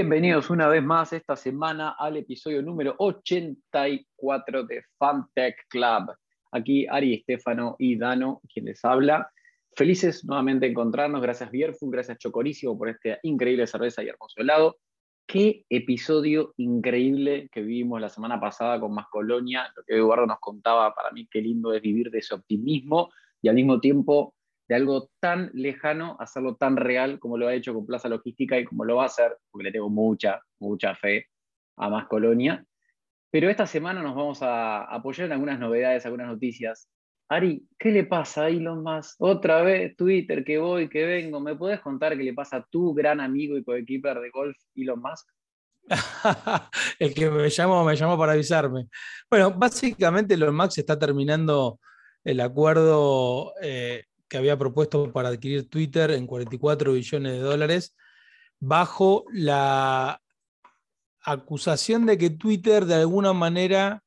Bienvenidos una vez más esta semana al episodio número 84 de Fantech Club. Aquí Ari, Estefano y Dano, quien les habla. Felices nuevamente de encontrarnos. Gracias Bierfun, gracias Chocorísimo por esta increíble cerveza y hermoso helado. Qué episodio increíble que vivimos la semana pasada con Más Colonia. Lo que Eduardo nos contaba, para mí qué lindo es vivir de ese optimismo y al mismo tiempo de algo tan lejano, hacerlo tan real como lo ha hecho con Plaza Logística y como lo va a hacer, porque le tengo mucha, mucha fe a Más Colonia. Pero esta semana nos vamos a apoyar en algunas novedades, algunas noticias. Ari, ¿qué le pasa a Elon Musk? Otra vez Twitter, que voy, que vengo. ¿Me puedes contar qué le pasa a tu gran amigo y coequiper de golf, Elon Musk? el que me llamó, me llamó para avisarme. Bueno, básicamente Elon Musk está terminando el acuerdo eh, que había propuesto para adquirir Twitter en 44 billones de dólares, bajo la acusación de que Twitter de alguna manera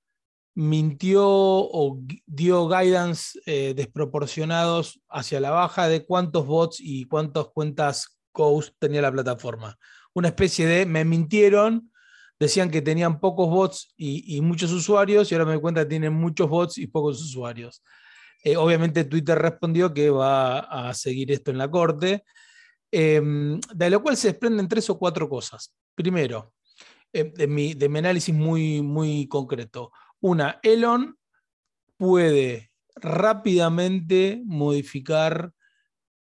mintió o dio guidance eh, desproporcionados hacia la baja de cuántos bots y cuántas cuentas ghost tenía la plataforma. Una especie de me mintieron, decían que tenían pocos bots y, muchos usuarios y ahora me doy cuenta que tienen muchos bots y pocos usuarios. Eh, obviamente Twitter respondió que va a seguir esto en la corte, em, de lo cual se desprenden tres o cuatro cosas. Primero, eh, de, mi, de mi análisis muy, muy concreto una, Elon puede rápidamente modificar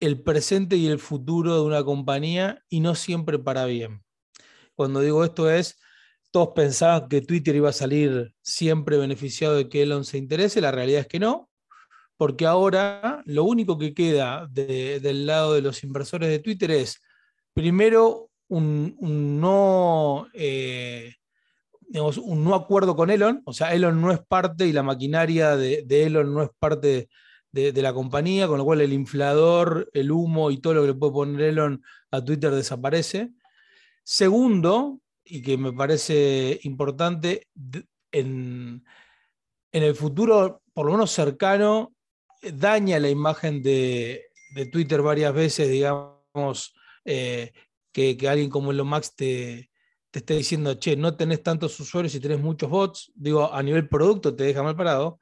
el presente y el futuro de una compañía y no siempre para bien. Cuando digo esto es, todos pensaban que Twitter iba a salir siempre beneficiado de que Elon se interese, la realidad es que no, porque ahora lo único que queda del lado de los inversores de Twitter es, primero, un, no... Eh, un no acuerdo con Elon, o sea, Elon no es parte y la maquinaria de, Elon no es parte de, la compañía, con lo cual el inflador, el humo y todo lo que le puede poner Elon a Twitter desaparece. Segundo, y que me parece importante, en, el futuro, por lo menos cercano, daña la imagen de, Twitter varias veces, digamos, eh, que, que, alguien como Elon Max te, te esté diciendo, che, no tenés tantos usuarios y tenés muchos bots, digo, a nivel producto te deja mal parado.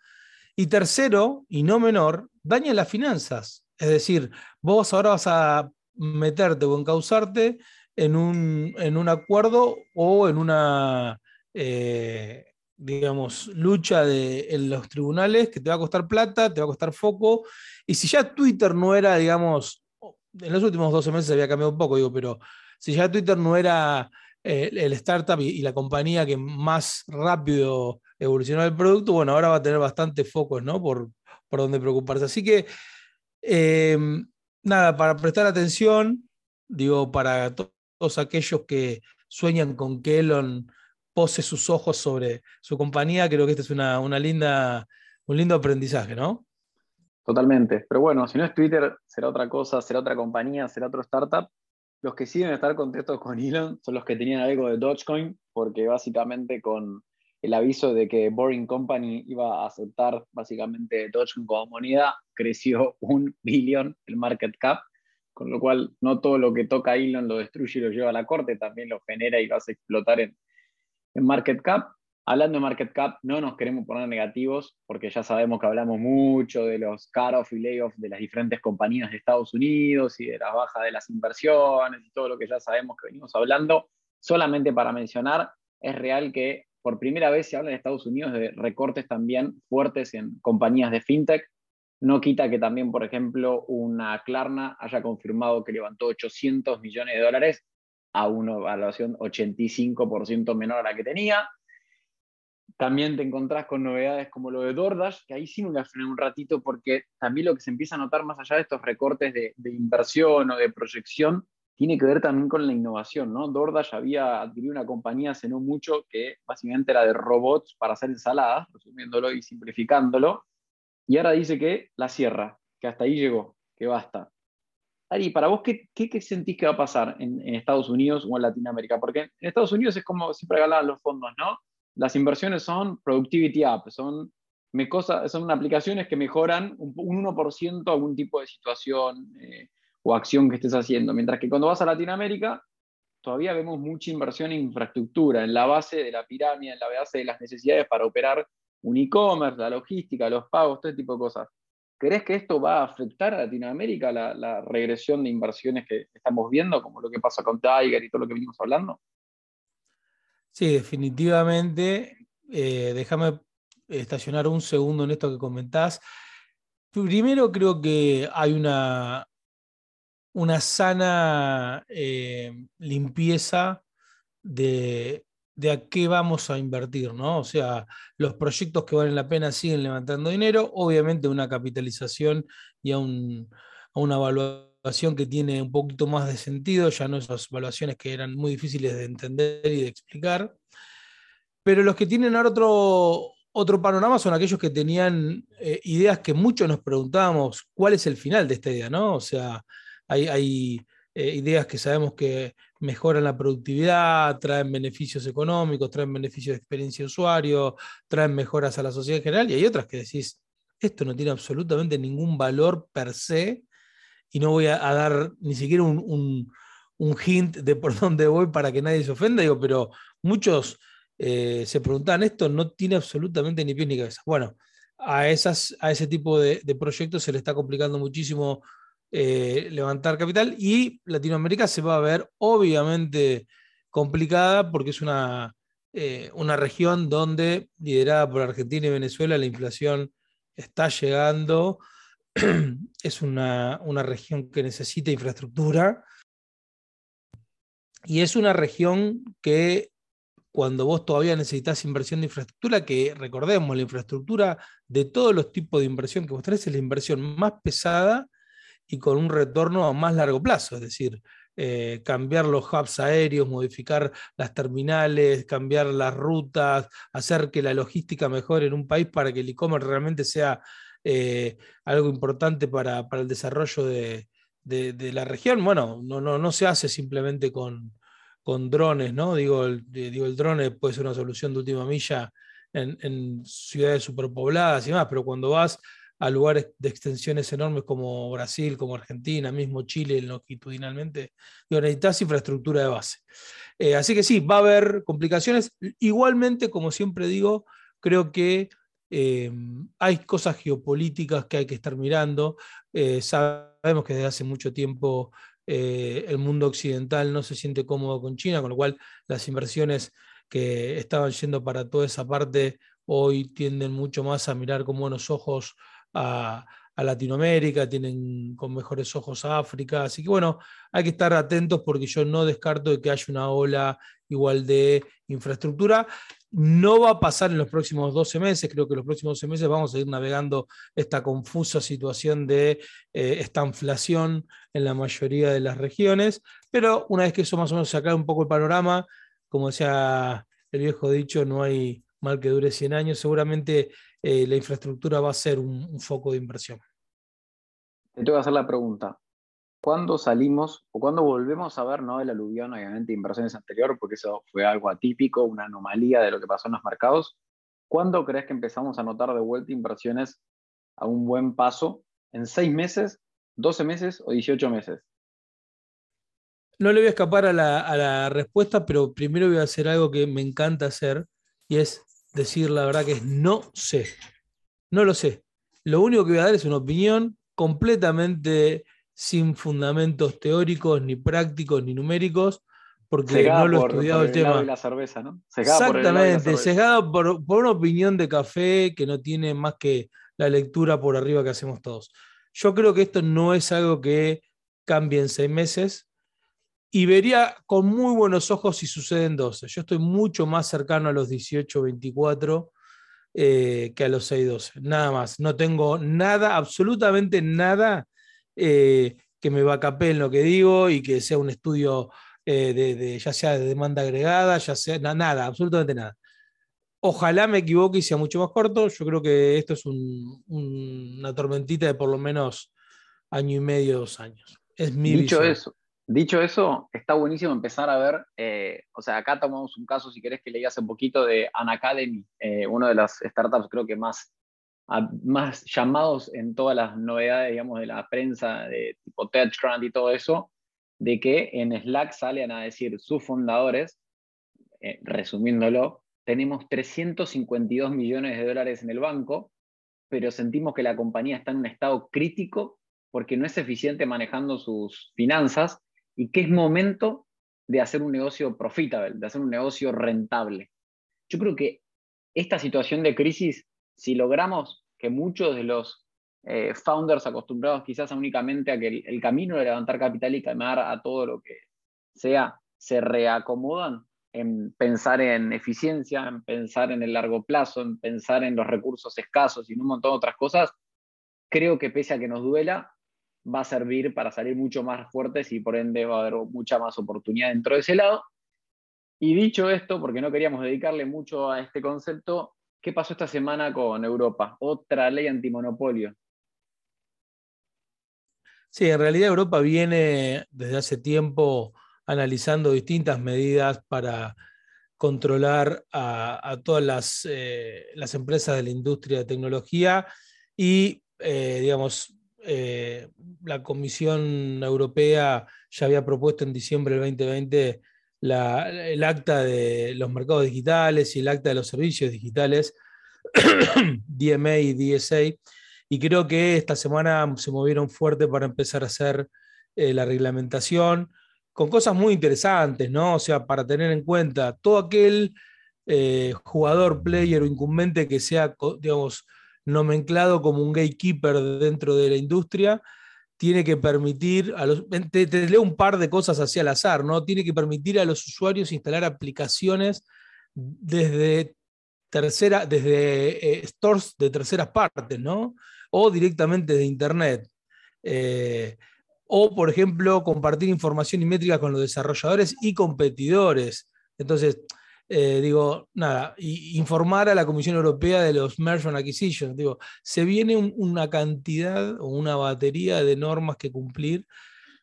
Y tercero, y no menor, daña las finanzas. Es decir, vos ahora vas a meterte o encauzarte en un, en un acuerdo o en una, eh, digamos, lucha de, en los tribunales que te va a costar plata, te va a costar foco. Y si ya Twitter no era, digamos, en los últimos 12 meses había cambiado un poco, digo, pero si ya Twitter no era el, startup y, la compañía que más rápido evolucionó el producto, bueno, ahora va a tener bastantes focos, ¿no? Por, por donde preocuparse. Así que, em, nada, para prestar atención, digo, para todos aquellos que sueñan con que Elon pose sus ojos sobre su compañía, creo que este es una, una linda, un lindo aprendizaje, ¿no? Totalmente. Pero bueno, si no es Twitter, será otra cosa, será otra compañía, será otro startup. Los que siguen estar contentos con Elon son los que tenían algo de Dogecoin, porque básicamente con el aviso de que Boring Company iba a aceptar básicamente Dogecoin como moneda, creció un billón el market cap, con lo cual no todo lo que toca Elon lo destruye y lo lleva a la corte, también lo genera y lo hace explotar en, en market cap. Hablando de market cap, no nos queremos poner negativos porque ya sabemos que hablamos mucho de los cut-off y layoff de las diferentes compañías de Estados Unidos y de la baja de las inversiones y todo lo que ya sabemos que venimos hablando. Solamente para mencionar, es real que por primera vez se habla en Estados Unidos de recortes también fuertes en compañías de fintech. No quita que también, por ejemplo, una Klarna haya confirmado que levantó 800 millones de dólares a una evaluación 85% menor a la que tenía. También te encontrás con novedades como lo de DoorDash, que ahí sí me voy un ratito porque también lo que se empieza a notar más allá de estos recortes de, inversión o de proyección, tiene que ver también con la innovación, ¿no? DoorDash había adquirido una compañía hace no mucho que básicamente era de robots para hacer ensaladas, resumiéndolo y simplificándolo, y ahora dice que la cierra, que hasta ahí llegó, que basta. Ari, para vos, ¿qué, qué, sentís que va a pasar en, Estados Unidos o en Latinoamérica? Porque en Estados Unidos es como siempre hablaban los fondos, ¿no? las inversiones son productivity apps, son, me son aplicaciones que mejoran un, 1% algún tipo de situación eh, o acción que estés haciendo. Mientras que cuando vas a Latinoamérica, todavía vemos mucha inversión en infraestructura, en la base de la pirámide, en la base de las necesidades para operar un e-commerce, la logística, los pagos, todo este tipo de cosas. ¿Crees que esto va a afectar a Latinoamérica, la, regresión de inversiones que estamos viendo, como lo que pasa con Tiger y todo lo que venimos hablando? Sí, definitivamente. Eh, déjame estacionar un segundo en esto que comentás. Primero creo que hay una, una sana eh, limpieza de, de, a qué vamos a invertir, ¿no? O sea, los proyectos que valen la pena siguen levantando dinero, obviamente una capitalización y a, una evaluación que tiene un poquito más de sentido, ya no esas evaluaciones que eran muy difíciles de entender y de explicar. Pero los que tienen ahora otro, otro panorama son aquellos que tenían eh, ideas que muchos nos preguntábamos, ¿cuál es el final de esta idea? ¿no? O sea, hay, eh, ideas que sabemos que mejoran la productividad, traen beneficios económicos, traen beneficios de experiencia de usuario, traen mejoras a la sociedad en general, y hay otras que decís, esto no tiene absolutamente ningún valor per se, y no voy a, dar ni siquiera un, hint de por dónde voy para que nadie se ofenda, digo, pero muchos eh, se preguntan, esto no tiene absolutamente ni pie ni cabeza. Bueno, a, esas, a ese tipo de, de proyectos se le está complicando muchísimo eh, levantar capital y Latinoamérica se va a ver obviamente complicada porque es una, eh, una región donde, liderada por Argentina y Venezuela, la inflación está llegando, es una, una región que necesita infraestructura. Y es una región que cuando vos todavía necesitas inversión de infraestructura, que recordemos, la infraestructura de todos los tipos de inversión que vos tenés es la inversión más pesada y con un retorno a más largo plazo, es decir, eh, cambiar los hubs aéreos, modificar las terminales, cambiar las rutas, hacer que la logística mejore en un país para que el e-commerce realmente sea eh, algo importante para, el desarrollo de, la región. Bueno, no, no, no se hace simplemente con, con drones, ¿no? Digo el, digo, el drone puede ser una solución de última milla en, en ciudades superpobladas y más, pero cuando vas a lugares de extensiones enormes como Brasil, como Argentina, mismo Chile longitudinalmente, digo, necesitas infraestructura de base. Eh, así que sí, va a haber complicaciones. Igualmente, como siempre digo, creo que eh, hay cosas geopolíticas que hay que estar mirando. Eh, sabemos que desde hace mucho tiempo el mundo occidental no se siente cómodo con China, con lo cual las inversiones que estaban yendo para toda esa parte hoy tienden mucho más a mirar con buenos ojos a, Latinoamérica, tienen con mejores ojos a África, así que bueno, hay que estar atentos porque yo no descarto de que haya una ola igual de infraestructura. No va a pasar en los próximos 12 meses, creo que en los próximos 12 meses vamos a ir navegando esta confusa situación de eh, esta inflación en la mayoría de las regiones, pero una vez que eso más o menos se acaba un poco el panorama, como decía el viejo dicho, no hay mal que dure 100 años, seguramente eh, la infraestructura va a ser un, foco de inversión. Te tengo que hacer la pregunta. ¿Cuándo salimos o cuándo volvemos a ver no el aluvión, obviamente, inversiones anteriores, porque eso fue algo atípico, una anomalía de lo que pasó en los mercados? ¿Cuándo crees que empezamos a notar de vuelta inversiones a un buen paso? ¿En seis meses, 12 meses o 18 meses? No le voy a escapar a la, a la respuesta, pero primero voy a hacer algo que me encanta hacer y es decir la verdad que es no sé. No lo sé. Lo único que voy a dar es una opinión completamente sin fundamentos teóricos, ni prácticos, ni numéricos, porque no lo he estudiado el, tema. la cerveza, ¿no? Exactamente, sesgado por, por una opinión de café que no tiene más que la lectura por arriba que hacemos todos. Yo creo que esto no es algo que cambie en seis meses, y vería con muy buenos ojos si sucede en 12. Yo estoy mucho más cercano a los 18, 24 eh, que a los 6, 12. Nada más. No tengo nada, absolutamente nada eh, que me vacapé en lo que digo y que sea un estudio eh, de, ya sea de demanda agregada, ya sea nada, absolutamente nada. Ojalá me equivoque y sea mucho más corto. Yo creo que esto es una tormentita de por lo menos año y medio, dos años. Es mi Dicho eso, Dicho eso, está buenísimo empezar a ver, eh, o sea, acá tomamos un caso, si querés que leías un poquito de Unacademy, eh, una de las startups creo que más, más llamados en todas las novedades, digamos, de la prensa, de tipo TechCrunch y todo eso. de que en Slack salen a decir sus fundadores, eh, resumiéndolo, tenemos 352 millones de dólares en el banco, pero sentimos que la compañía está en un estado crítico porque no es eficiente manejando sus finanzas y que es momento de hacer un negocio profitable, de hacer un negocio rentable. Yo creo que esta situación de crisis, si logramos que muchos de los eh, founders acostumbrados quizás únicamente a que el, camino de levantar capital y calmar a todo lo que sea, se reacomodan en pensar en eficiencia, en pensar en el largo plazo, en pensar en los recursos escasos y en un montón de otras cosas, creo que pese a que nos duela, va a servir para salir mucho más fuertes y por ende va a haber mucha más oportunidad dentro de ese lado. Y dicho esto, porque no queríamos dedicarle mucho a este concepto, ¿qué pasó esta semana con Europa? Otra ley antimonopolio. Sí, en realidad Europa viene desde hace tiempo analizando distintas medidas para controlar a, todas las, eh, las, empresas de la industria de tecnología y, eh, digamos, eh, la Comisión Europea ya había propuesto en diciembre del 2020 el acta de los mercados digitales y el acta de los servicios digitales, DMA y DSA, y creo que esta semana se movieron fuerte para empezar a hacer eh, la reglamentación con cosas muy interesantes, ¿no? O sea, para tener en cuenta todo aquel eh, jugador, player o incumbente que sea, digamos, nomenclado como un gatekeeper dentro de la industria, tiene que permitir a los. Te, leo un par de cosas así al azar, ¿no? Tiene que permitir a los usuarios instalar aplicaciones desde tercera, desde eh, stores de terceras partes, ¿no? O directamente de internet. Eh, o, por ejemplo, compartir información y métricas con los desarrolladores y competidores. Entonces, eh, digo, nada, informar a la Comisión Europea de los Merge and Acquisitions. Digo, se viene una cantidad o una batería de normas que cumplir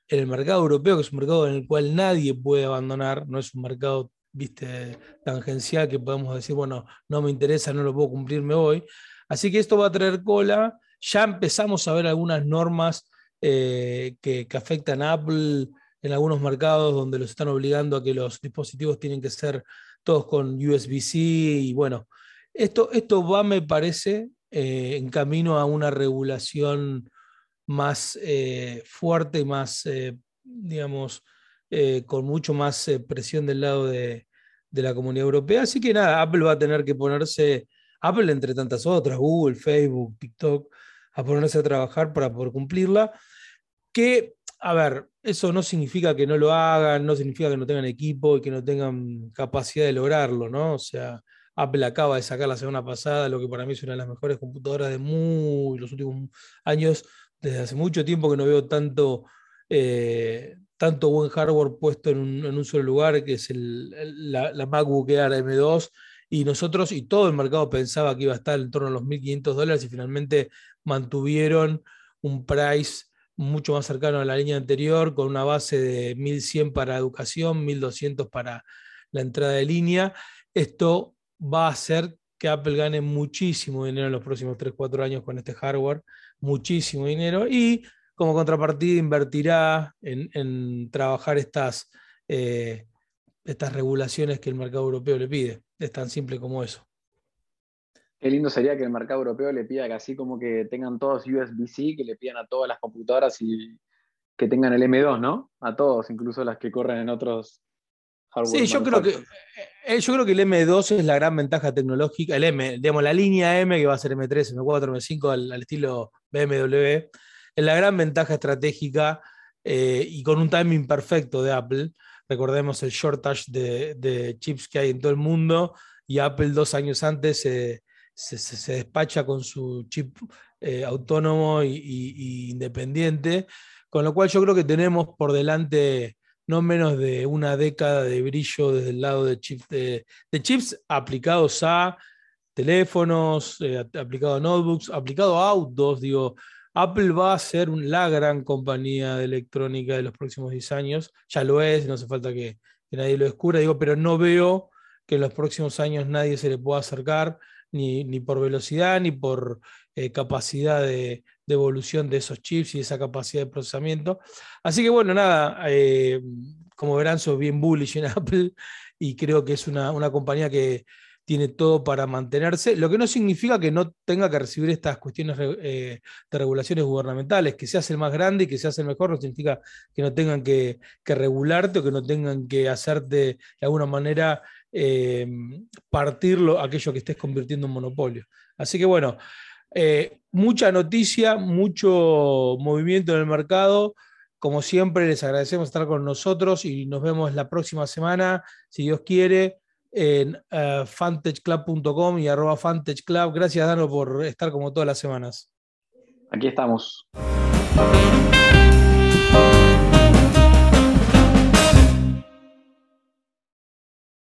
en el mercado europeo, que es un mercado en el cual nadie puede abandonar, no es un mercado, viste, tangencial que podemos decir, bueno, no me interesa, no lo puedo cumplir, me voy. Así que esto va a traer cola. Ya empezamos a ver algunas normas eh, que, que afectan a Apple en algunos mercados donde los están obligando a que los dispositivos tienen que ser todos con USB-C y bueno, esto, esto va, me parece, eh, en camino a una regulación más eh, fuerte, más, eh, digamos, con mucho más presión del lado de, la comunidad europea. Así que nada, Apple va a tener que ponerse, Apple entre tantas otras, Google, Facebook, TikTok, a ponerse a trabajar para poder cumplirla. Que a ver, eso no significa que no lo hagan, no significa que no tengan equipo y que no tengan capacidad de lograrlo, ¿no? O sea, Apple acaba de sacar la semana pasada lo que para mí es una de las mejores computadoras de muy, los últimos años. Desde hace mucho tiempo que no veo tanto, eh, tanto buen hardware puesto en un, solo lugar, que es la, la, MacBook Air M2. Y nosotros y todo el mercado pensaba que iba a estar en torno a los 1.500 dólares y finalmente mantuvieron un price mucho más cercano a la línea anterior, con una base de 1100 para educación, 1200 para la entrada de línea. Esto va a hacer que Apple gane muchísimo dinero en los próximos 3-4 años con este hardware, muchísimo dinero, y como contrapartida invertirá en, trabajar estas, eh, estas regulaciones que el mercado europeo le pide. Es tan simple como eso. Qué lindo sería que el mercado europeo le pida que así como que tengan todos USB-C, que le pidan a todas las computadoras y que tengan el M2, ¿no? A todos, incluso las que corren en otros hardware. Sí, yo creo que eh, yo creo que el M2 es la gran ventaja tecnológica, el M, digamos, la línea M que va a ser M3, M4, M5 al, estilo BMW, es la gran ventaja estratégica eh, y con un timing perfecto de Apple. Recordemos el shortage de, de, chips que hay en todo el mundo y Apple dos años antes eh, se, despacha con su chip eh, autónomo y, independiente, con lo cual yo creo que tenemos por delante no menos de una década de brillo desde el lado de, chips aplicados a teléfonos, eh, aplicados a notebooks, aplicados a autos, digo, Apple va a ser la gran compañía de electrónica de los próximos 10 años, ya lo es, no hace falta que, que nadie lo descubra, digo, pero no veo que en los próximos años nadie se le pueda acercar ni, por velocidad, ni por eh, capacidad de, evolución de esos chips y esa capacidad de procesamiento. Así que bueno, nada, eh, como verán, soy bien bullish en Apple y creo que es una, compañía que tiene todo para mantenerse, lo que no significa que no tenga que recibir estas cuestiones eh, de regulaciones gubernamentales, que se hace el más grande y que se hace el mejor, no significa que no tengan que, regularte o que no tengan que hacerte de alguna manera eh, partirlo aquello que estés convirtiendo en monopolio. Así que bueno, eh, mucha noticia, mucho movimiento en el mercado. Como siempre, les agradecemos estar con nosotros y nos vemos la próxima semana, si Dios quiere, en uh, fantechclub.com y arroba fantechclub. Gracias, Dano, por estar como todas las semanas. Aquí estamos.